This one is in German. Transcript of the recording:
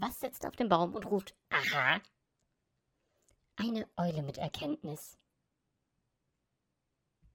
Was sitzt auf dem Baum und ruft Aha? Eine Eule mit Erkenntnis.